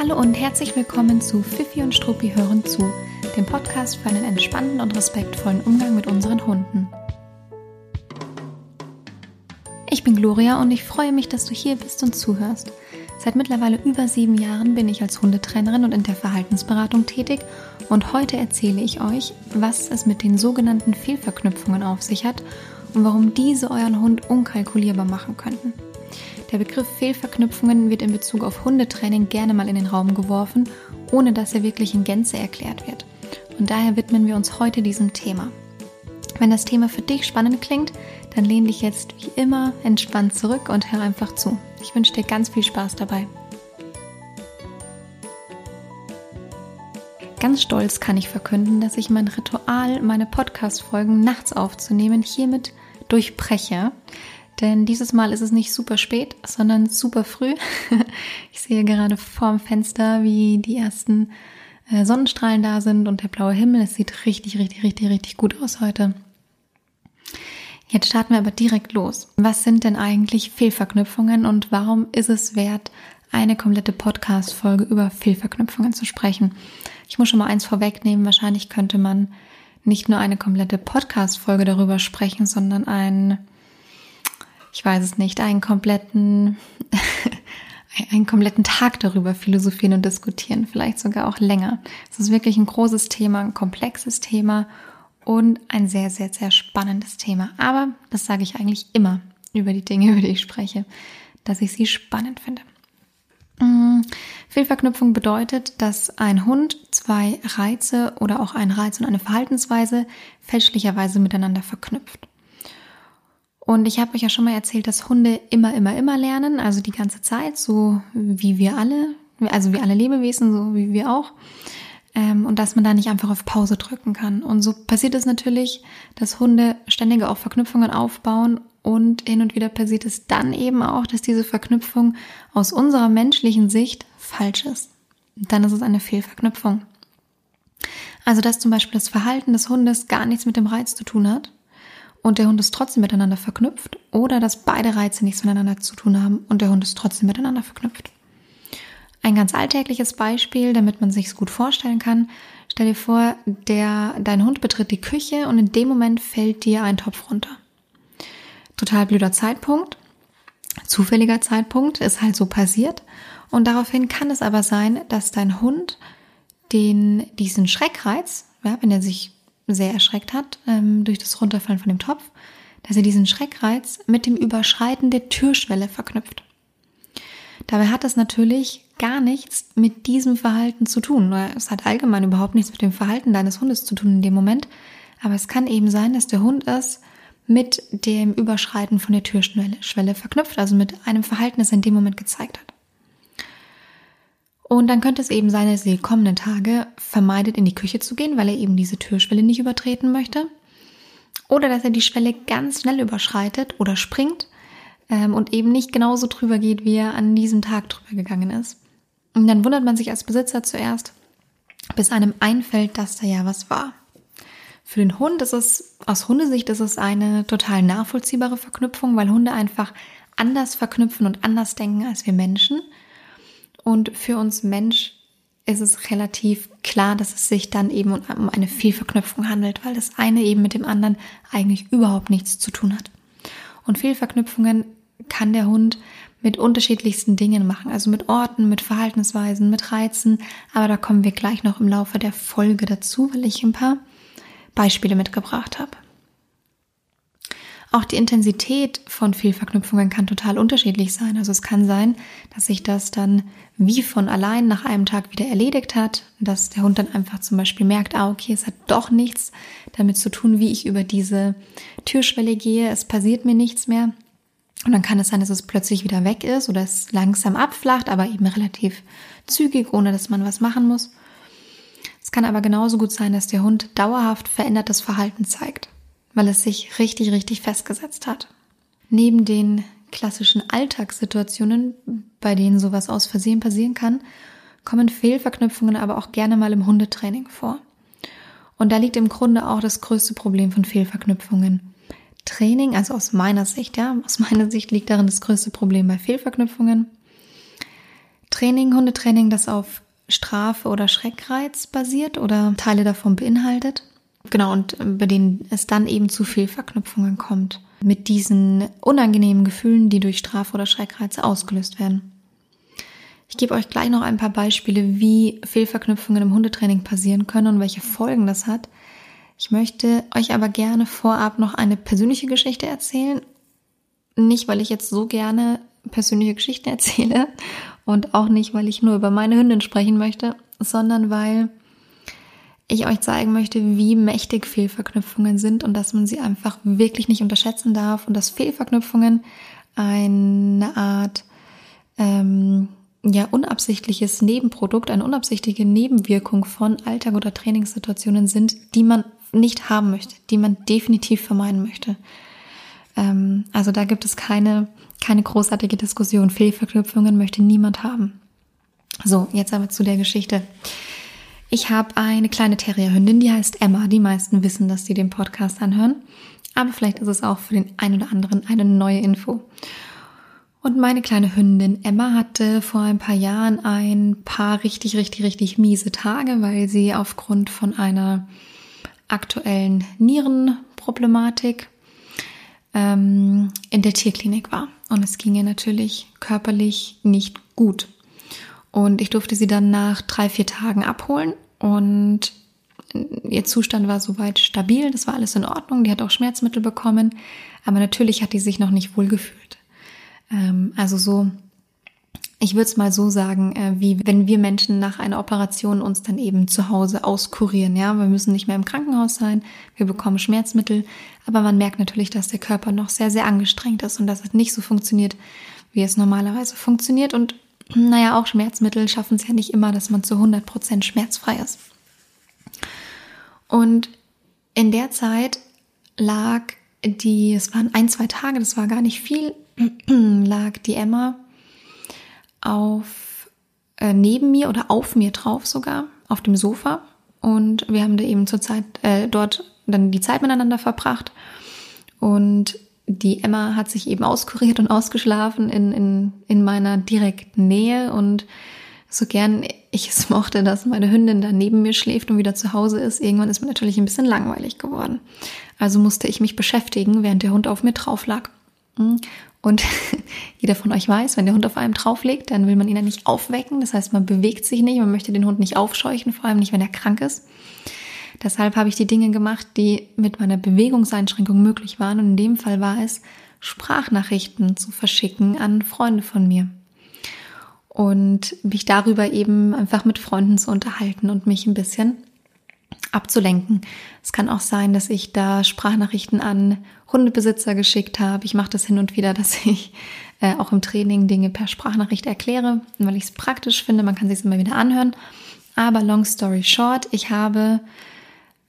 Hallo und herzlich willkommen zu Fifi und Struppi hören zu, dem Podcast für einen entspannten und respektvollen Umgang mit unseren Hunden. Ich bin Gloria und ich freue mich, dass du hier bist und zuhörst. Seit mittlerweile über sieben Jahren bin ich als Hundetrainerin und in der Verhaltensberatung tätig und heute erzähle ich euch, was es mit den sogenannten Fehlverknüpfungen auf sich hat und warum diese euren Hund unkalkulierbar machen könnten. Der Begriff Fehlverknüpfungen wird in Bezug auf Hundetraining gerne mal in den Raum geworfen, ohne dass er wirklich in Gänze erklärt wird. Und daher widmen wir uns heute diesem Thema. Wenn das Thema für dich spannend klingt, dann lehn dich jetzt wie immer entspannt zurück und hör einfach zu. Ich wünsche dir ganz viel Spaß dabei. Ganz stolz kann ich verkünden, dass ich mein Ritual, meine Podcast-Folgen nachts aufzunehmen, hiermit durchbreche. Denn dieses Mal ist es nicht super spät, sondern super früh. Ich sehe gerade vorm Fenster, wie die ersten äh, Sonnenstrahlen da sind und der blaue Himmel. Es sieht richtig, richtig, richtig, richtig gut aus heute. Jetzt starten wir aber direkt los. Was sind denn eigentlich Fehlverknüpfungen und warum ist es wert, eine komplette Podcast-Folge über Fehlverknüpfungen zu sprechen? Ich muss schon mal eins vorwegnehmen. Wahrscheinlich könnte man nicht nur eine komplette Podcast-Folge darüber sprechen, sondern ein ich weiß es nicht, einen kompletten, einen kompletten Tag darüber philosophieren und diskutieren, vielleicht sogar auch länger. Es ist wirklich ein großes Thema, ein komplexes Thema und ein sehr, sehr, sehr spannendes Thema. Aber das sage ich eigentlich immer über die Dinge, über die ich spreche, dass ich sie spannend finde. Mm, Fehlverknüpfung bedeutet, dass ein Hund zwei Reize oder auch einen Reiz und eine Verhaltensweise fälschlicherweise miteinander verknüpft. Und ich habe euch ja schon mal erzählt, dass Hunde immer, immer, immer lernen, also die ganze Zeit, so wie wir alle, also wie alle Lebewesen, so wie wir auch. Ähm, und dass man da nicht einfach auf Pause drücken kann. Und so passiert es natürlich, dass Hunde ständige auch Verknüpfungen aufbauen und hin und wieder passiert es dann eben auch, dass diese Verknüpfung aus unserer menschlichen Sicht falsch ist. dann ist es eine Fehlverknüpfung. Also dass zum Beispiel das Verhalten des Hundes gar nichts mit dem Reiz zu tun hat, und der Hund ist trotzdem miteinander verknüpft oder dass beide Reize nichts miteinander zu tun haben und der Hund ist trotzdem miteinander verknüpft. Ein ganz alltägliches Beispiel, damit man sich es gut vorstellen kann. Stell dir vor, der, dein Hund betritt die Küche und in dem Moment fällt dir ein Topf runter. Total blöder Zeitpunkt, zufälliger Zeitpunkt, ist halt so passiert. Und daraufhin kann es aber sein, dass dein Hund den, diesen Schreckreiz, ja, wenn er sich sehr erschreckt hat ähm, durch das Runterfallen von dem Topf, dass er diesen Schreckreiz mit dem Überschreiten der Türschwelle verknüpft. Dabei hat das natürlich gar nichts mit diesem Verhalten zu tun. Es hat allgemein überhaupt nichts mit dem Verhalten deines Hundes zu tun in dem Moment. Aber es kann eben sein, dass der Hund es mit dem Überschreiten von der Türschwelle verknüpft, also mit einem Verhalten, das er in dem Moment gezeigt hat. Und dann könnte es eben sein, dass er die kommenden Tage vermeidet, in die Küche zu gehen, weil er eben diese Türschwelle nicht übertreten möchte. Oder dass er die Schwelle ganz schnell überschreitet oder springt ähm, und eben nicht genauso drüber geht, wie er an diesem Tag drüber gegangen ist. Und dann wundert man sich als Besitzer zuerst, bis einem einfällt, dass da ja was war. Für den Hund ist es, aus Hundesicht ist es eine total nachvollziehbare Verknüpfung, weil Hunde einfach anders verknüpfen und anders denken als wir Menschen. Und für uns Mensch ist es relativ klar, dass es sich dann eben um eine Fehlverknüpfung handelt, weil das eine eben mit dem anderen eigentlich überhaupt nichts zu tun hat. Und Fehlverknüpfungen kann der Hund mit unterschiedlichsten Dingen machen, also mit Orten, mit Verhaltensweisen, mit Reizen, aber da kommen wir gleich noch im Laufe der Folge dazu, weil ich ein paar Beispiele mitgebracht habe. Auch die Intensität von Fehlverknüpfungen kann total unterschiedlich sein. Also es kann sein, dass sich das dann wie von allein nach einem Tag wieder erledigt hat, dass der Hund dann einfach zum Beispiel merkt, ah, okay, es hat doch nichts damit zu tun, wie ich über diese Türschwelle gehe, es passiert mir nichts mehr. Und dann kann es sein, dass es plötzlich wieder weg ist oder es langsam abflacht, aber eben relativ zügig, ohne dass man was machen muss. Es kann aber genauso gut sein, dass der Hund dauerhaft verändertes Verhalten zeigt weil es sich richtig, richtig festgesetzt hat. Neben den klassischen Alltagssituationen, bei denen sowas aus Versehen passieren kann, kommen Fehlverknüpfungen aber auch gerne mal im Hundetraining vor. Und da liegt im Grunde auch das größte Problem von Fehlverknüpfungen. Training, also aus meiner Sicht, ja, aus meiner Sicht liegt darin das größte Problem bei Fehlverknüpfungen. Training, Hundetraining, das auf Strafe oder Schreckreiz basiert oder Teile davon beinhaltet. Genau, und bei denen es dann eben zu Fehlverknüpfungen kommt mit diesen unangenehmen Gefühlen, die durch Strafe oder Schreckreize ausgelöst werden. Ich gebe euch gleich noch ein paar Beispiele, wie Fehlverknüpfungen im Hundetraining passieren können und welche Folgen das hat. Ich möchte euch aber gerne vorab noch eine persönliche Geschichte erzählen. Nicht, weil ich jetzt so gerne persönliche Geschichten erzähle und auch nicht, weil ich nur über meine Hündin sprechen möchte, sondern weil ich euch zeigen möchte, wie mächtig Fehlverknüpfungen sind und dass man sie einfach wirklich nicht unterschätzen darf und dass Fehlverknüpfungen eine Art ähm, ja unabsichtliches Nebenprodukt, eine unabsichtliche Nebenwirkung von Alltag oder Trainingssituationen sind, die man nicht haben möchte, die man definitiv vermeiden möchte. Ähm, also da gibt es keine keine großartige Diskussion. Fehlverknüpfungen möchte niemand haben. So, jetzt aber zu der Geschichte. Ich habe eine kleine Terrierhündin, die heißt Emma. Die meisten wissen, dass sie den Podcast anhören. Aber vielleicht ist es auch für den einen oder anderen eine neue Info. Und meine kleine Hündin Emma hatte vor ein paar Jahren ein paar richtig, richtig, richtig miese Tage, weil sie aufgrund von einer aktuellen Nierenproblematik ähm, in der Tierklinik war. Und es ging ihr natürlich körperlich nicht gut. Und ich durfte sie dann nach drei, vier Tagen abholen. Und ihr Zustand war soweit stabil, das war alles in Ordnung, die hat auch Schmerzmittel bekommen, aber natürlich hat die sich noch nicht wohl gefühlt. Ähm, also so, ich würde es mal so sagen, äh, wie wenn wir Menschen nach einer Operation uns dann eben zu Hause auskurieren, ja, wir müssen nicht mehr im Krankenhaus sein, wir bekommen Schmerzmittel, aber man merkt natürlich, dass der Körper noch sehr, sehr angestrengt ist und dass es nicht so funktioniert, wie es normalerweise funktioniert. Und naja, auch Schmerzmittel schaffen es ja nicht immer, dass man zu 100% schmerzfrei ist. Und in der Zeit lag die, es waren ein, zwei Tage, das war gar nicht viel, lag die Emma auf, äh, neben mir oder auf mir drauf sogar, auf dem Sofa. Und wir haben da eben zur Zeit, äh, dort dann die Zeit miteinander verbracht. Und die Emma hat sich eben auskuriert und ausgeschlafen in, in, in meiner direkten Nähe und so gern ich es mochte, dass meine Hündin da neben mir schläft und wieder zu Hause ist, irgendwann ist mir natürlich ein bisschen langweilig geworden. Also musste ich mich beschäftigen, während der Hund auf mir drauf lag. Und jeder von euch weiß, wenn der Hund auf einem drauf liegt, dann will man ihn ja nicht aufwecken. Das heißt, man bewegt sich nicht, man möchte den Hund nicht aufscheuchen, vor allem nicht, wenn er krank ist. Deshalb habe ich die Dinge gemacht, die mit meiner Bewegungseinschränkung möglich waren. Und in dem Fall war es, Sprachnachrichten zu verschicken an Freunde von mir. Und mich darüber eben einfach mit Freunden zu unterhalten und mich ein bisschen abzulenken. Es kann auch sein, dass ich da Sprachnachrichten an Hundebesitzer geschickt habe. Ich mache das hin und wieder, dass ich äh, auch im Training Dinge per Sprachnachricht erkläre, weil ich es praktisch finde. Man kann sich es immer wieder anhören. Aber long story short, ich habe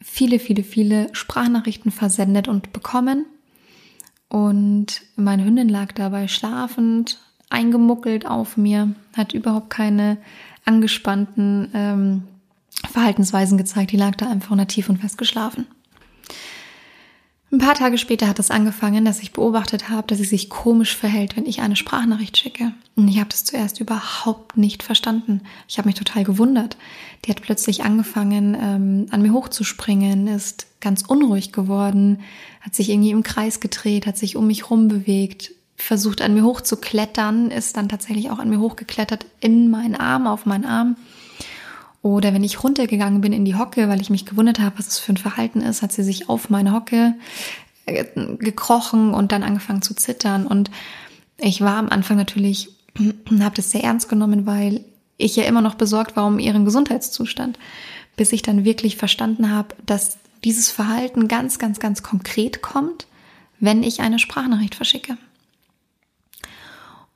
viele, viele, viele Sprachnachrichten versendet und bekommen. Und meine Hündin lag dabei schlafend, eingemuckelt auf mir, hat überhaupt keine angespannten ähm, Verhaltensweisen gezeigt. Die lag da einfach tief und fest geschlafen. Ein paar Tage später hat es angefangen, dass ich beobachtet habe, dass sie sich komisch verhält, wenn ich eine Sprachnachricht schicke. Und ich habe das zuerst überhaupt nicht verstanden. Ich habe mich total gewundert. Die hat plötzlich angefangen, ähm, an mir hochzuspringen, ist ganz unruhig geworden, hat sich irgendwie im Kreis gedreht, hat sich um mich rum bewegt, versucht an mir hochzuklettern, ist dann tatsächlich auch an mir hochgeklettert in meinen Arm, auf meinen Arm. Oder wenn ich runtergegangen bin in die Hocke, weil ich mich gewundert habe, was es für ein Verhalten ist, hat sie sich auf meine Hocke äh, gekrochen und dann angefangen zu zittern. Und ich war am Anfang natürlich, habe das sehr ernst genommen, weil ich ja immer noch besorgt war um ihren Gesundheitszustand, bis ich dann wirklich verstanden habe, dass dieses Verhalten ganz, ganz, ganz konkret kommt, wenn ich eine Sprachnachricht verschicke.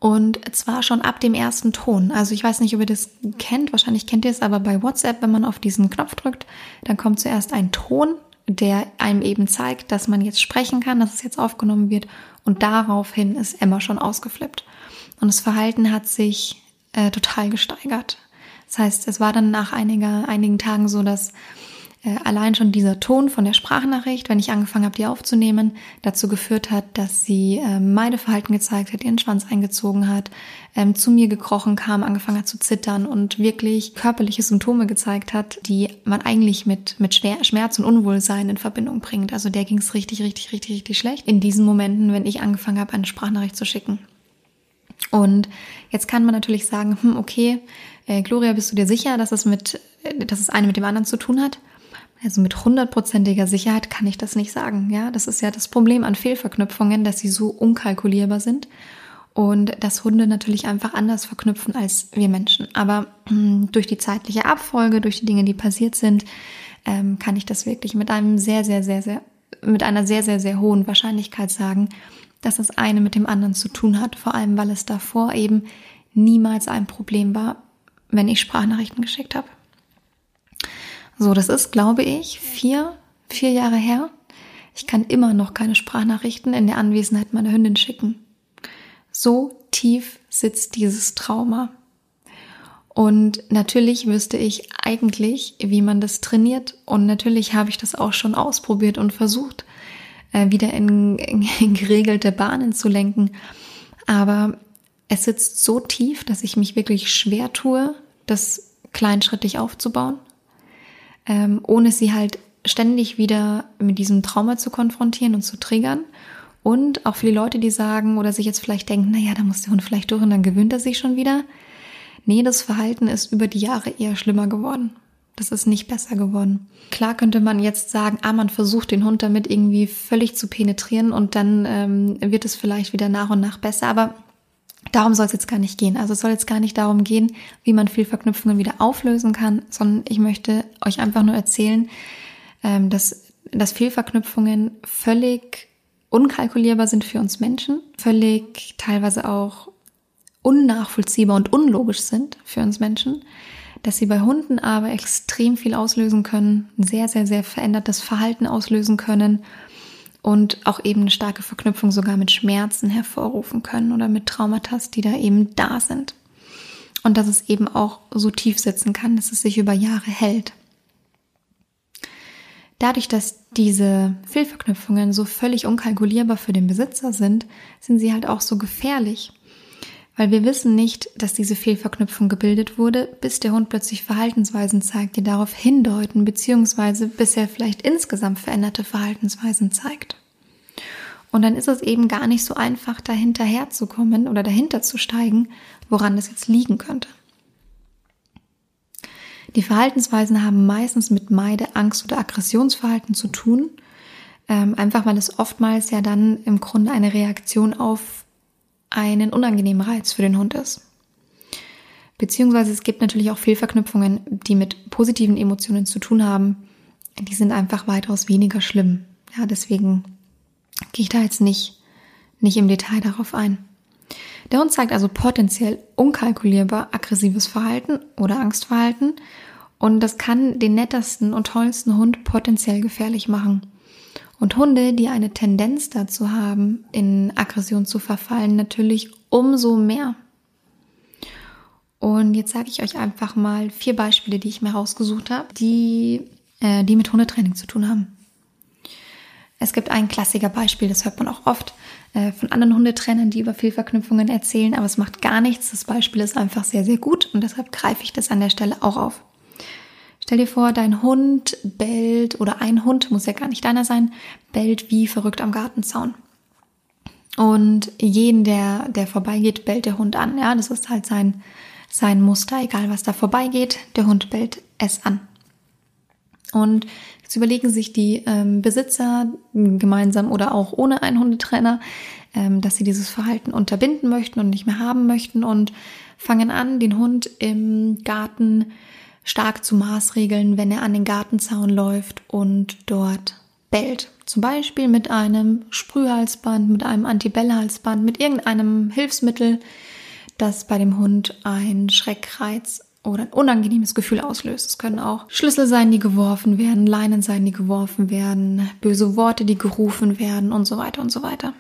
Und zwar schon ab dem ersten Ton. Also ich weiß nicht, ob ihr das kennt, wahrscheinlich kennt ihr es, aber bei WhatsApp, wenn man auf diesen Knopf drückt, dann kommt zuerst ein Ton, der einem eben zeigt, dass man jetzt sprechen kann, dass es jetzt aufgenommen wird. Und daraufhin ist Emma schon ausgeflippt. Und das Verhalten hat sich äh, total gesteigert. Das heißt, es war dann nach einiger, einigen Tagen so, dass allein schon dieser Ton von der Sprachnachricht, wenn ich angefangen habe, die aufzunehmen, dazu geführt hat, dass sie äh, Meideverhalten gezeigt hat, ihren Schwanz eingezogen hat, ähm, zu mir gekrochen kam, angefangen hat zu zittern und wirklich körperliche Symptome gezeigt hat, die man eigentlich mit, mit Schmerz und Unwohlsein in Verbindung bringt. Also der ging es richtig, richtig, richtig, richtig schlecht in diesen Momenten, wenn ich angefangen habe, eine Sprachnachricht zu schicken. Und jetzt kann man natürlich sagen, hm, okay, äh, Gloria, bist du dir sicher, dass es mit, äh, dass es eine mit dem anderen zu tun hat? Also mit hundertprozentiger Sicherheit kann ich das nicht sagen. Ja, das ist ja das Problem an Fehlverknüpfungen, dass sie so unkalkulierbar sind und dass Hunde natürlich einfach anders verknüpfen als wir Menschen. Aber äh, durch die zeitliche Abfolge, durch die Dinge, die passiert sind, ähm, kann ich das wirklich mit einem sehr, sehr, sehr, sehr, mit einer sehr, sehr, sehr hohen Wahrscheinlichkeit sagen, dass das eine mit dem anderen zu tun hat. Vor allem, weil es davor eben niemals ein Problem war, wenn ich Sprachnachrichten geschickt habe. So, das ist, glaube ich, vier, vier Jahre her. Ich kann immer noch keine Sprachnachrichten in der Anwesenheit meiner Hündin schicken. So tief sitzt dieses Trauma. Und natürlich wüsste ich eigentlich, wie man das trainiert. Und natürlich habe ich das auch schon ausprobiert und versucht, äh, wieder in, in geregelte Bahnen zu lenken. Aber es sitzt so tief, dass ich mich wirklich schwer tue, das kleinschrittig aufzubauen, ähm, ohne sie halt ständig wieder mit diesem Trauma zu konfrontieren und zu triggern. Und auch für die Leute, die sagen oder sich jetzt vielleicht denken, naja, da muss der Hund vielleicht durch und dann gewöhnt er sich schon wieder. Nee, das Verhalten ist über die Jahre eher schlimmer geworden. Das ist nicht besser geworden. Klar könnte man jetzt sagen, ah, man versucht den Hund damit irgendwie völlig zu penetrieren und dann ähm, wird es vielleicht wieder nach und nach besser. Aber Darum soll es jetzt gar nicht gehen. Also es soll jetzt gar nicht darum gehen, wie man Fehlverknüpfungen wieder auflösen kann, sondern ich möchte euch einfach nur erzählen, ähm, dass, dass Fehlverknüpfungen völlig unkalkulierbar sind für uns Menschen, völlig teilweise auch unnachvollziehbar und unlogisch sind für uns Menschen, dass sie bei Hunden aber extrem viel auslösen können, sehr, sehr, sehr verändertes Verhalten auslösen können und auch eben eine starke Verknüpfung sogar mit Schmerzen hervorrufen können oder mit Traumata, die da eben da sind. Und dass es eben auch so tief sitzen kann, dass es sich über Jahre hält. Dadurch, dass diese Fehlverknüpfungen so völlig unkalkulierbar für den Besitzer sind, sind sie halt auch so gefährlich. Weil wir wissen nicht, dass diese Fehlverknüpfung gebildet wurde, bis der Hund plötzlich Verhaltensweisen zeigt, die darauf hindeuten, beziehungsweise bis er vielleicht insgesamt veränderte Verhaltensweisen zeigt. Und dann ist es eben gar nicht so einfach, dahinterher zu kommen oder dahinter zu steigen, woran das jetzt liegen könnte. Die Verhaltensweisen haben meistens mit Meide, Angst oder Aggressionsverhalten zu tun, ähm, einfach weil es oftmals ja dann im Grunde eine Reaktion auf einen unangenehmen Reiz für den Hund ist. Beziehungsweise es gibt natürlich auch Fehlverknüpfungen, die mit positiven Emotionen zu tun haben. Die sind einfach weitaus weniger schlimm. Ja, deswegen gehe ich da jetzt nicht, nicht im Detail darauf ein. Der Hund zeigt also potenziell unkalkulierbar aggressives Verhalten oder Angstverhalten und das kann den nettesten und tollsten Hund potenziell gefährlich machen. Und Hunde, die eine Tendenz dazu haben, in Aggression zu verfallen, natürlich umso mehr. Und jetzt sage ich euch einfach mal vier Beispiele, die ich mir rausgesucht habe, die, äh, die mit Hundetraining zu tun haben. Es gibt ein Klassikerbeispiel, das hört man auch oft äh, von anderen Hundetrainern, die über Fehlverknüpfungen erzählen, aber es macht gar nichts. Das Beispiel ist einfach sehr, sehr gut und deshalb greife ich das an der Stelle auch auf. Stell dir vor, dein Hund bellt oder ein Hund, muss ja gar nicht deiner sein, bellt wie verrückt am Gartenzaun. Und jeden, der, der vorbeigeht, bellt der Hund an. Ja, das ist halt sein, sein Muster, egal was da vorbeigeht, der Hund bellt es an. Und jetzt überlegen sich die ähm, Besitzer gemeinsam oder auch ohne einen Hundetrainer, ähm, dass sie dieses Verhalten unterbinden möchten und nicht mehr haben möchten und fangen an, den Hund im Garten stark zu maßregeln, wenn er an den Gartenzaun läuft und dort bellt. Zum Beispiel mit einem Sprühhalsband, mit einem Antibellhalsband, mit irgendeinem Hilfsmittel, das bei dem Hund ein Schreckreiz oder ein unangenehmes Gefühl auslöst. Es können auch Schlüssel sein, die geworfen werden, Leinen sein, die geworfen werden, böse Worte, die gerufen werden und so weiter und so weiter.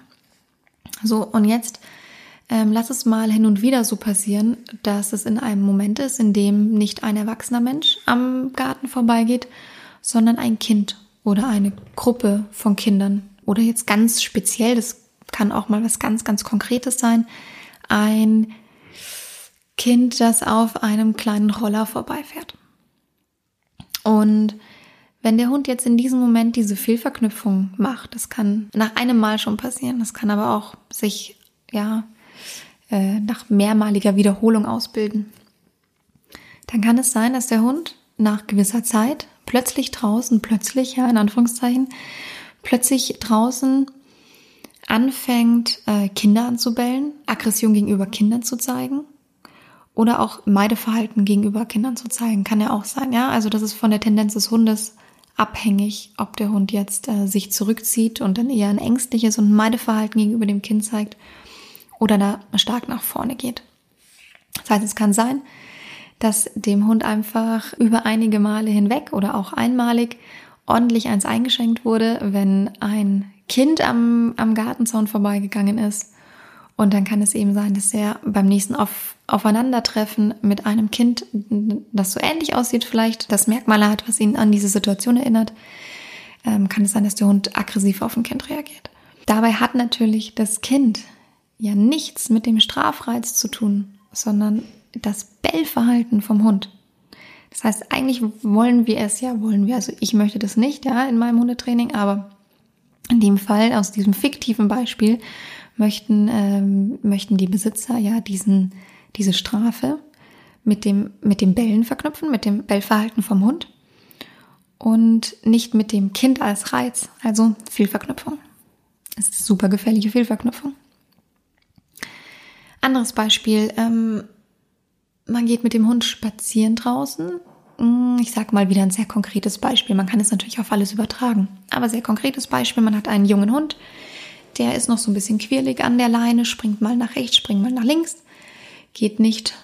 So, und jetzt ähm, lass es mal hin und wieder so passieren, dass es in einem Moment ist, in dem nicht ein erwachsener Mensch am Garten vorbeigeht, sondern ein Kind oder eine Gruppe von Kindern oder jetzt ganz speziell, das kann auch mal was ganz, ganz Konkretes sein, ein Kind, das auf einem kleinen Roller vorbeifährt. Und wenn der Hund jetzt in diesem Moment diese Fehlverknüpfung macht, das kann nach einem Mal schon passieren, das kann aber auch sich ja äh, nach mehrmaliger Wiederholung ausbilden, dann kann es sein, dass der Hund nach gewisser Zeit plötzlich draußen, plötzlich, ja, in Anführungszeichen, plötzlich draußen anfängt, äh, Kinder anzubellen, Aggression gegenüber Kindern zu zeigen oder auch Meideverhalten gegenüber Kindern zu zeigen, kann ja auch sein, ja. Also das ist von der Tendenz des Hundes abhängig, ob der Hund jetzt äh, sich zurückzieht und dann eher ein ängstliches und Meideverhalten gegenüber dem Kind zeigt oder da stark nach vorne geht. Das heißt, es kann sein, dass dem Hund einfach über einige Male hinweg oder auch einmalig ordentlich eins eingeschenkt wurde, wenn ein Kind am, am Gartenzaun vorbeigegangen ist. Und dann kann es eben sein, dass er beim nächsten Auf, Aufeinandertreffen mit einem Kind, das so ähnlich aussieht, vielleicht das Merkmale hat, was ihn an diese Situation erinnert, ähm, kann es sein, dass der Hund aggressiv auf ein Kind reagiert. Dabei hat natürlich das Kind ja nichts mit dem Strafreiz zu tun, sondern das Bellverhalten vom Hund. Das heißt, eigentlich wollen wir es ja, wollen wir, also ich möchte das nicht, ja, in meinem Hundetraining, aber in dem Fall, aus diesem fiktiven Beispiel, möchten, ähm, möchten die Besitzer ja diesen, diese Strafe mit dem, mit dem Bellen verknüpfen, mit dem Bellverhalten vom Hund und nicht mit dem Kind als Reiz, also Fehlverknüpfung. Das ist super gefährliche Fehlverknüpfung. Anderes Beispiel, ähm, man geht mit dem Hund spazieren draußen. Hm, ich sage mal wieder ein sehr konkretes Beispiel. Man kann es natürlich auf alles übertragen. Aber sehr konkretes Beispiel. Man hat einen jungen Hund, der ist noch so ein bisschen quirlig an der Leine, springt mal nach rechts, springt mal nach links, geht nicht,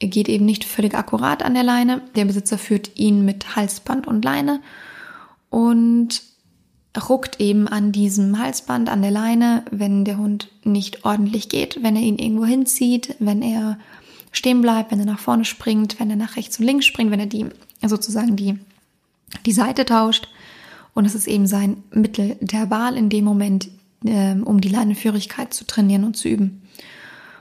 geht eben nicht völlig akkurat an der Leine. Der Besitzer führt ihn mit Halsband und Leine und ruckt eben an diesem Halsband, an der Leine, wenn der Hund nicht ordentlich geht, wenn er ihn irgendwo hinzieht, wenn er stehen bleibt, wenn er nach vorne springt, wenn er nach rechts und links springt, wenn er die sozusagen die, die Seite tauscht. Und es ist eben sein Mittel der Wahl in dem Moment, äh, um die Leinenführigkeit zu trainieren und zu üben.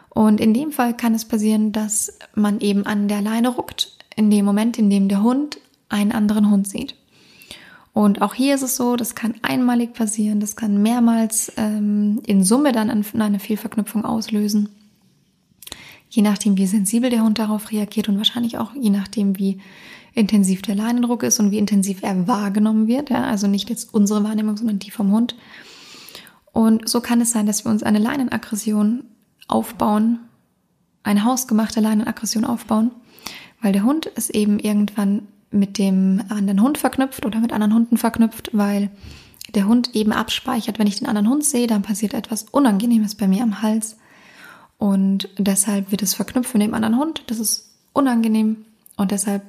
Und in dem Fall kann es passieren, dass man eben an der Leine ruckt, in dem Moment, in dem der Hund einen anderen Hund sieht. Und auch hier ist es so, das kann einmalig passieren, das kann mehrmals ähm, in Summe dann eine Fehlverknüpfung auslösen je nachdem, wie sensibel der Hund darauf reagiert und wahrscheinlich auch je nachdem, wie intensiv der Leinendruck ist und wie intensiv er wahrgenommen wird. Ja? Also nicht jetzt unsere Wahrnehmung, sondern die vom Hund. Und so kann es sein, dass wir uns eine Leinenaggression aufbauen, eine hausgemachte Leinenaggression aufbauen, weil der Hund ist eben irgendwann mit dem anderen Hund verknüpft oder mit anderen Hunden verknüpft, weil der Hund eben abspeichert, wenn ich den anderen Hund sehe, dann passiert etwas Unangenehmes bei mir am Hals. Und deshalb wird es verknüpft mit dem anderen Hund. Das ist unangenehm. Und deshalb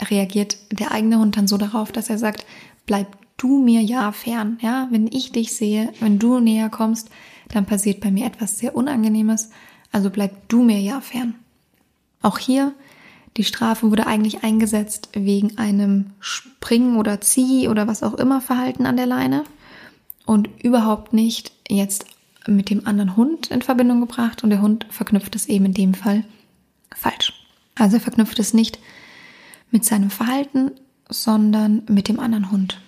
reagiert der eigene Hund dann so darauf, dass er sagt, bleib du mir ja fern. Ja, wenn ich dich sehe, wenn du näher kommst, dann passiert bei mir etwas sehr Unangenehmes. Also bleib du mir ja fern. Auch hier, die Strafe wurde eigentlich eingesetzt wegen einem Springen oder Zieh oder was auch immer Verhalten an der Leine und überhaupt nicht jetzt mit dem anderen Hund in Verbindung gebracht und der Hund verknüpft es eben in dem Fall falsch. Also er verknüpft es nicht mit seinem Verhalten, sondern mit dem anderen Hund.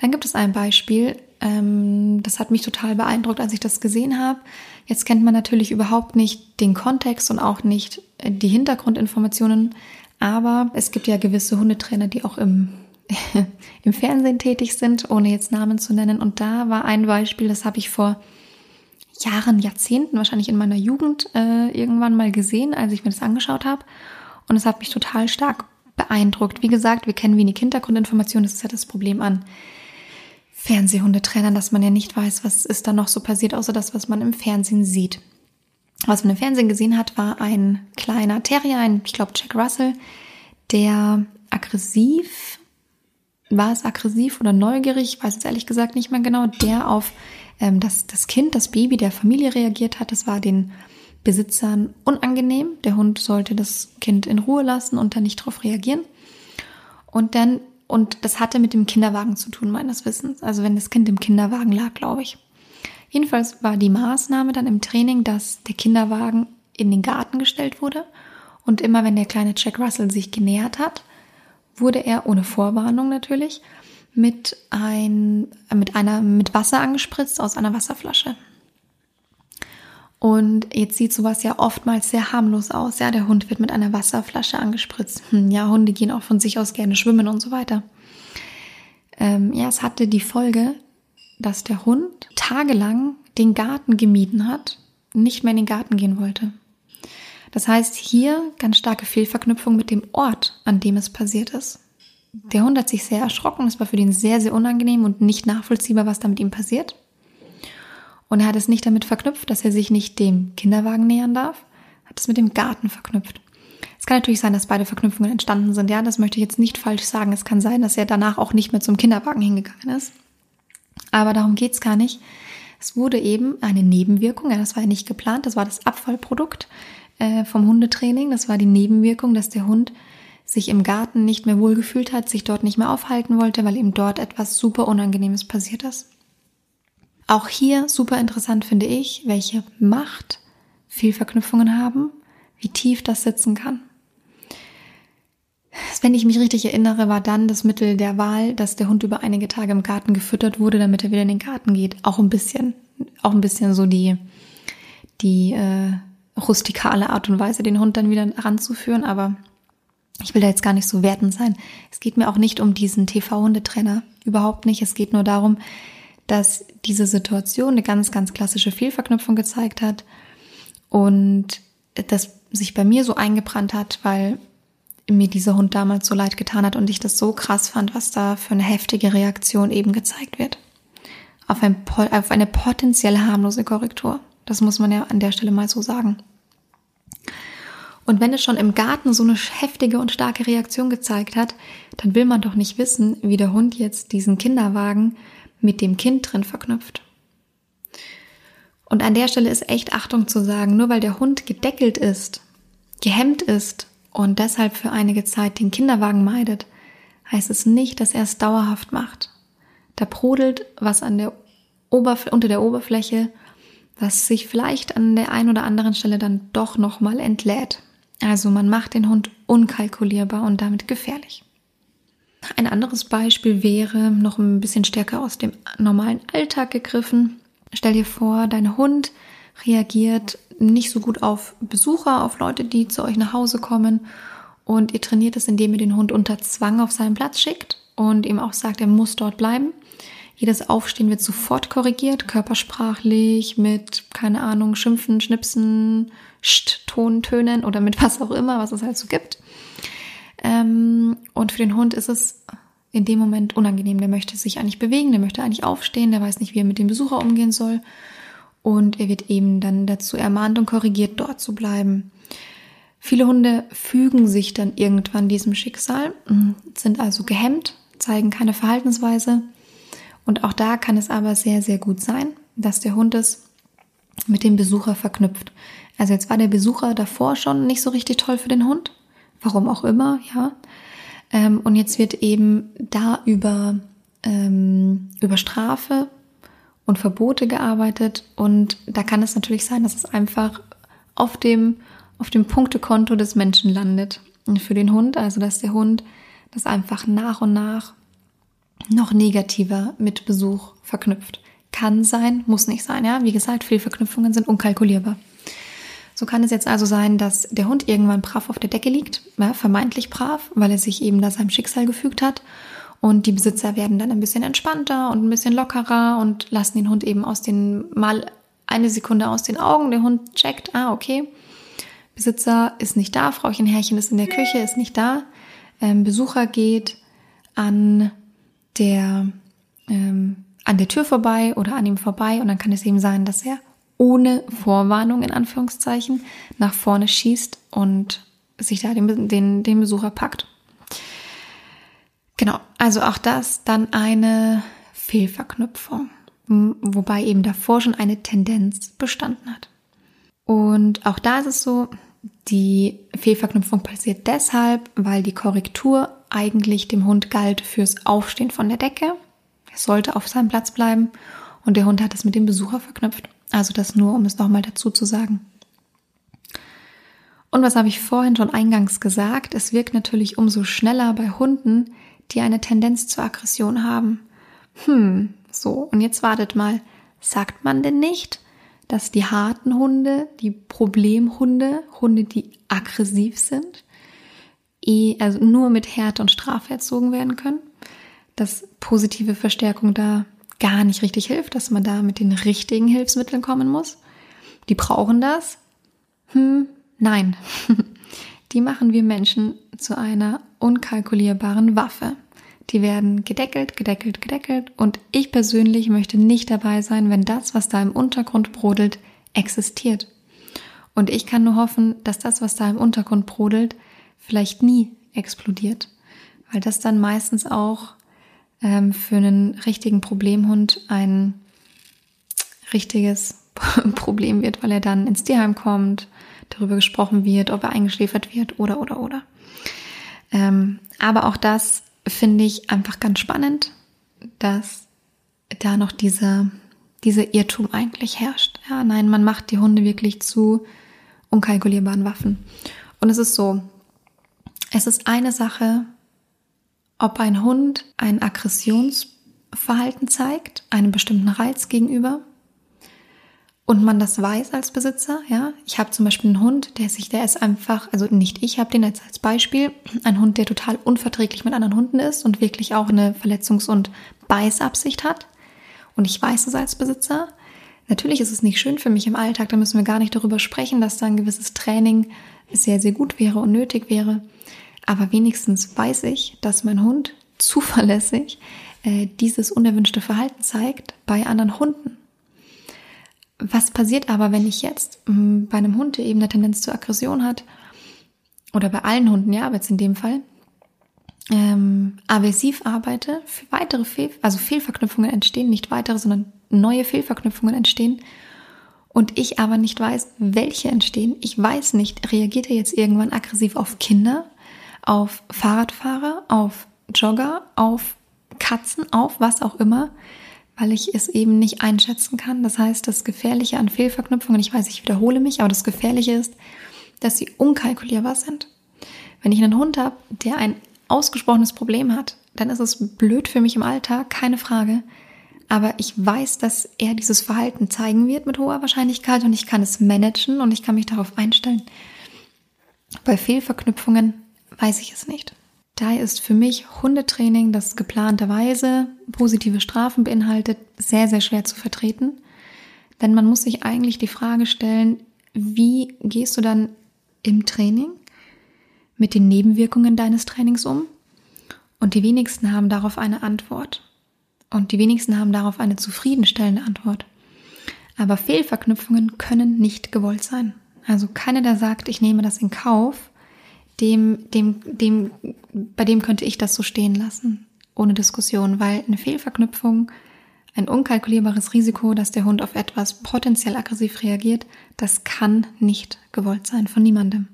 Dann gibt es ein Beispiel, ähm, das hat mich total beeindruckt, als ich das gesehen habe. Jetzt kennt man natürlich überhaupt nicht den Kontext und auch nicht die Hintergrundinformationen, aber es gibt ja gewisse Hundetrainer, die auch im im Fernsehen tätig sind, ohne jetzt Namen zu nennen. Und da war ein Beispiel, das habe ich vor Jahren, Jahrzehnten, wahrscheinlich in meiner Jugend äh, irgendwann mal gesehen, als ich mir das angeschaut habe. Und es hat mich total stark beeindruckt. Wie gesagt, wir kennen wenig Hintergrundinformationen, das ist ja das Problem an Fernsehhundetrainern, dass man ja nicht weiß, was ist da noch so passiert, außer das, was man im Fernsehen sieht. Was man im Fernsehen gesehen hat, war ein kleiner Terrier, ein, ich glaube Jack Russell, der aggressiv war es aggressiv oder neugierig, ich weiß es ehrlich gesagt nicht mehr genau, der auf ähm, das, das Kind, das Baby der Familie reagiert hat. Das war den Besitzern unangenehm. Der Hund sollte das Kind in Ruhe lassen und dann nicht darauf reagieren. Und dann Und das hatte mit dem Kinderwagen zu tun, meines Wissens. Also wenn das Kind im Kinderwagen lag, glaube ich. Jedenfalls war die Maßnahme dann im Training, dass der Kinderwagen in den Garten gestellt wurde. Und immer wenn der kleine Jack Russell sich genähert hat, wurde er ohne Vorwarnung natürlich mit ein, mit einer, mit Wasser angespritzt aus einer Wasserflasche. Und jetzt sieht sowas ja oftmals sehr harmlos aus. Ja, der Hund wird mit einer Wasserflasche angespritzt. Hm, ja, Hunde gehen auch von sich aus gerne schwimmen und so weiter. Ähm, ja, es hatte die Folge, dass der Hund tagelang den Garten gemieden hat, nicht mehr in den Garten gehen wollte. Das heißt, hier ganz starke Fehlverknüpfung mit dem Ort, an dem es passiert ist. Der Hund hat sich sehr erschrocken, es war für den sehr, sehr unangenehm und nicht nachvollziehbar, was da mit ihm passiert. Und er hat es nicht damit verknüpft, dass er sich nicht dem Kinderwagen nähern darf, hat es mit dem Garten verknüpft. Es kann natürlich sein, dass beide Verknüpfungen entstanden sind. Ja, das möchte ich jetzt nicht falsch sagen. Es kann sein, dass er danach auch nicht mehr zum Kinderwagen hingegangen ist. Aber darum geht's gar nicht. Es wurde eben eine Nebenwirkung, ja, das war ja nicht geplant, das war das Abfallprodukt äh, vom Hundetraining. Das war die Nebenwirkung, dass der Hund sich im Garten nicht mehr wohlgefühlt hat, sich dort nicht mehr aufhalten wollte, weil ihm dort etwas super Unangenehmes passiert ist. Auch hier super interessant finde ich, welche Macht Fehlverknüpfungen haben, wie tief das sitzen kann. Wenn ich mich richtig erinnere, war dann das Mittel der Wahl, dass der Hund über einige Tage im Garten gefüttert wurde, damit er wieder in den Garten geht. Auch ein bisschen, auch ein bisschen so die, die äh, rustikale Art und Weise, den Hund dann wieder ranzuführen. Aber ich will da jetzt gar nicht so wertend sein. Es geht mir auch nicht um diesen TV-Hundetrainer. Überhaupt nicht. Es geht nur darum, dass diese Situation eine ganz, ganz klassische Fehlverknüpfung gezeigt hat und das sich bei mir so eingebrannt hat, weil mir dieser Hund damals so leid getan hat und ich das so krass fand, was da für eine heftige Reaktion eben gezeigt wird. Auf, ein, auf eine potenziell harmlose Korrektur. Das muss man ja an der Stelle mal so sagen. Und wenn es schon im Garten so eine heftige und starke Reaktion gezeigt hat, dann will man doch nicht wissen, wie der Hund jetzt diesen Kinderwagen mit dem Kind drin verknüpft. Und an der Stelle ist echt Achtung zu sagen, nur weil der Hund gedeckelt ist, gehemmt ist und deshalb für einige Zeit den Kinderwagen meidet, heißt es nicht, dass er es dauerhaft macht. Da brodelt was an der Oberf unter der Oberfläche, was sich vielleicht an der einen oder anderen Stelle dann doch nochmal entlädt. Also man macht den Hund unkalkulierbar und damit gefährlich. Ein anderes Beispiel wäre noch ein bisschen stärker aus dem normalen Alltag gegriffen. Stell dir vor, dein Hund reagiert nicht so gut auf Besucher, auf Leute, die zu euch nach Hause kommen. Und ihr trainiert es, indem ihr den Hund unter Zwang auf seinen Platz schickt und ihm auch sagt, er muss dort bleiben. Jedes Aufstehen wird sofort korrigiert, körpersprachlich, mit, keine Ahnung, Schimpfen, Schnipsen, Scht, Tontönen oder mit was auch immer, was es halt so gibt. Ähm, und für den Hund ist es in dem Moment unangenehm. Der möchte sich eigentlich bewegen, der möchte eigentlich aufstehen, der weiß nicht, wie er mit dem Besucher umgehen soll. Und er wird eben dann dazu ermahnt und korrigiert, dort zu bleiben. Viele Hunde fügen sich dann irgendwann diesem Schicksal, sind also gehemmt, zeigen keine Verhaltensweise. Und auch da kann es aber sehr, sehr gut sein, dass der Hund es mit dem Besucher verknüpft. Also jetzt war der Besucher davor schon nicht so richtig toll für den Hund warum auch immer, ja. Ähm, und jetzt wird eben da über, ähm, über Strafe und Verbote gearbeitet und da kann es natürlich sein, dass es einfach auf dem, auf dem Punktekonto des Menschen landet für den Hund, also dass der Hund das einfach nach und nach noch negativer mit Besuch verknüpft. Kann sein, muss nicht sein, ja. Wie gesagt, Fehlverknüpfungen sind unkalkulierbar. So kann es jetzt also sein, dass der Hund irgendwann brav auf der Decke liegt, ja, vermeintlich brav, weil er sich eben da seinem Schicksal gefügt hat. Und die Besitzer werden dann ein bisschen entspannter und ein bisschen lockerer und lassen den Hund eben aus den, mal eine Sekunde aus den Augen. Der Hund checkt, ah, okay, Besitzer ist nicht da, Frauchen Herrchen ist in der Küche, ist nicht da. Ähm, Besucher geht an der, ähm, an der Tür vorbei oder an ihm vorbei und dann kann es eben sein, dass er ohne Vorwarnung in Anführungszeichen nach vorne schießt und sich da den, den, den Besucher packt. Genau, also auch das dann eine Fehlverknüpfung, wobei eben davor schon eine Tendenz bestanden hat. Und auch da ist es so, die Fehlverknüpfung passiert deshalb, weil die Korrektur eigentlich dem Hund galt fürs Aufstehen von der Decke. Er sollte auf seinem Platz bleiben und der Hund hat es mit dem Besucher verknüpft. Also das nur, um es nochmal dazu zu sagen. Und was habe ich vorhin schon eingangs gesagt? Es wirkt natürlich umso schneller bei Hunden, die eine Tendenz zur Aggression haben. Hm, so, und jetzt wartet mal. Sagt man denn nicht, dass die harten Hunde, die Problemhunde, Hunde, die aggressiv sind, eh, also nur mit Härte und Strafe erzogen werden können? Dass positive Verstärkung da gar nicht richtig hilft, dass man da mit den richtigen Hilfsmitteln kommen muss? Die brauchen das? Hm, nein. Die machen wir Menschen zu einer unkalkulierbaren Waffe. Die werden gedeckelt, gedeckelt, gedeckelt und ich persönlich möchte nicht dabei sein, wenn das, was da im Untergrund brodelt, existiert. Und ich kann nur hoffen, dass das, was da im Untergrund brodelt, vielleicht nie explodiert, weil das dann meistens auch ähm, für einen richtigen Problemhund ein richtiges Problem wird, weil er dann ins Tierheim kommt, darüber gesprochen wird, ob er eingeschläfert wird oder oder oder. Ähm, aber auch das finde ich einfach ganz spannend, dass da noch dieser, dieser Irrtum eigentlich herrscht. Ja, nein, man macht die Hunde wirklich zu unkalkulierbaren Waffen. Und es ist so, es ist eine Sache, ob ein Hund ein Aggressionsverhalten zeigt, einem bestimmten Reiz gegenüber, und man das weiß als Besitzer, ja. Ich habe zum Beispiel einen Hund, der sich, der ist einfach, also nicht ich habe den jetzt als Beispiel, ein Hund, der total unverträglich mit anderen Hunden ist und wirklich auch eine Verletzungs- und Beißabsicht hat. Und ich weiß es als Besitzer. Natürlich ist es nicht schön für mich im Alltag, da müssen wir gar nicht darüber sprechen, dass da ein gewisses Training sehr, sehr gut wäre und nötig wäre. Aber wenigstens weiß ich, dass mein Hund zuverlässig äh, dieses unerwünschte Verhalten zeigt bei anderen Hunden. Was passiert aber, wenn ich jetzt hm, bei einem Hund, der eben eine Tendenz zur Aggression hat, oder bei allen Hunden, ja, aber jetzt in dem Fall, ähm, aversiv arbeite, für weitere Fehl, also Fehlverknüpfungen entstehen, nicht weitere, sondern neue Fehlverknüpfungen entstehen und ich aber nicht weiß, welche entstehen. Ich weiß nicht, reagiert er jetzt irgendwann aggressiv auf Kinder, auf Fahrradfahrer, auf Jogger, auf Katzen, auf was auch immer weil ich es eben nicht einschätzen kann. Das heißt, das Gefährliche an Fehlverknüpfungen, ich weiß, ich wiederhole mich, aber das Gefährliche ist, dass sie unkalkulierbar sind. Wenn ich einen Hund habe, der ein ausgesprochenes Problem hat, dann ist es blöd für mich im Alltag, keine Frage. Aber ich weiß, dass er dieses Verhalten zeigen wird mit hoher Wahrscheinlichkeit und ich kann es managen und ich kann mich darauf einstellen. Bei Fehlverknüpfungen weiß ich es nicht. Daher ist für mich Hundetraining, das geplanterweise positive Strafen beinhaltet, sehr, sehr schwer zu vertreten. Denn man muss sich eigentlich die Frage stellen, wie gehst du dann im Training mit den Nebenwirkungen deines Trainings um? Und die wenigsten haben darauf eine Antwort. Und die wenigsten haben darauf eine zufriedenstellende Antwort. Aber Fehlverknüpfungen können nicht gewollt sein. Also keiner, der sagt, ich nehme das in Kauf, dem, dem, dem, bei dem könnte ich das so stehen lassen, ohne Diskussion, weil eine Fehlverknüpfung, ein unkalkulierbares Risiko, dass der Hund auf etwas potenziell aggressiv reagiert, das kann nicht gewollt sein von niemandem.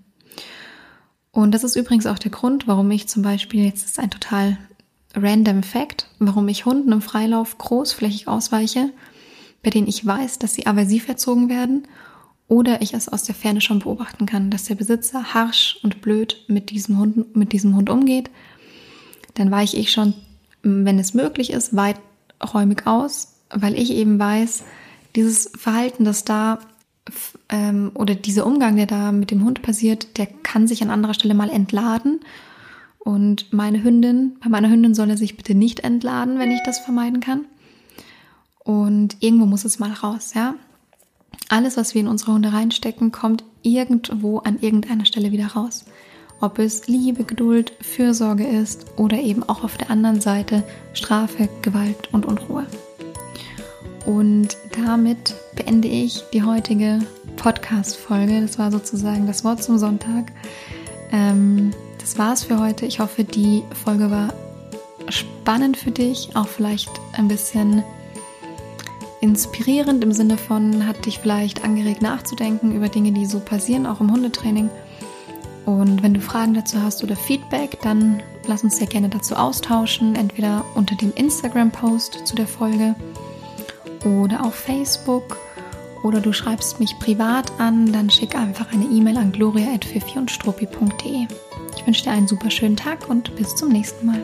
Und das ist übrigens auch der Grund, warum ich zum Beispiel, jetzt ist ein total random Fact, warum ich Hunden im Freilauf großflächig ausweiche, bei denen ich weiß, dass sie aversiv erzogen werden oder ich es aus der Ferne schon beobachten kann, dass der Besitzer harsch und blöd mit diesem Hund, mit diesem Hund umgeht, dann weiche ich schon, wenn es möglich ist, weiträumig aus, weil ich eben weiß, dieses Verhalten, das da ähm, oder dieser Umgang, der da mit dem Hund passiert, der kann sich an anderer Stelle mal entladen. Und meine Hündin, bei meiner Hündin soll er sich bitte nicht entladen, wenn ich das vermeiden kann. Und irgendwo muss es mal raus, ja. Alles, was wir in unsere Hunde reinstecken, kommt irgendwo an irgendeiner Stelle wieder raus. Ob es Liebe, Geduld, Fürsorge ist oder eben auch auf der anderen Seite Strafe, Gewalt und Unruhe. Und damit beende ich die heutige Podcast-Folge. Das war sozusagen das Wort zum Sonntag. Ähm, das war's für heute. Ich hoffe, die Folge war spannend für dich, auch vielleicht ein bisschen inspirierend im Sinne von, hat dich vielleicht angeregt nachzudenken über Dinge, die so passieren, auch im Hundetraining. Und wenn du Fragen dazu hast oder Feedback, dann lass uns sehr gerne dazu austauschen, entweder unter dem Instagram-Post zu der Folge oder auf Facebook oder du schreibst mich privat an, dann schick einfach eine E-Mail an gloria.fifi und Ich wünsche dir einen super schönen Tag und bis zum nächsten Mal.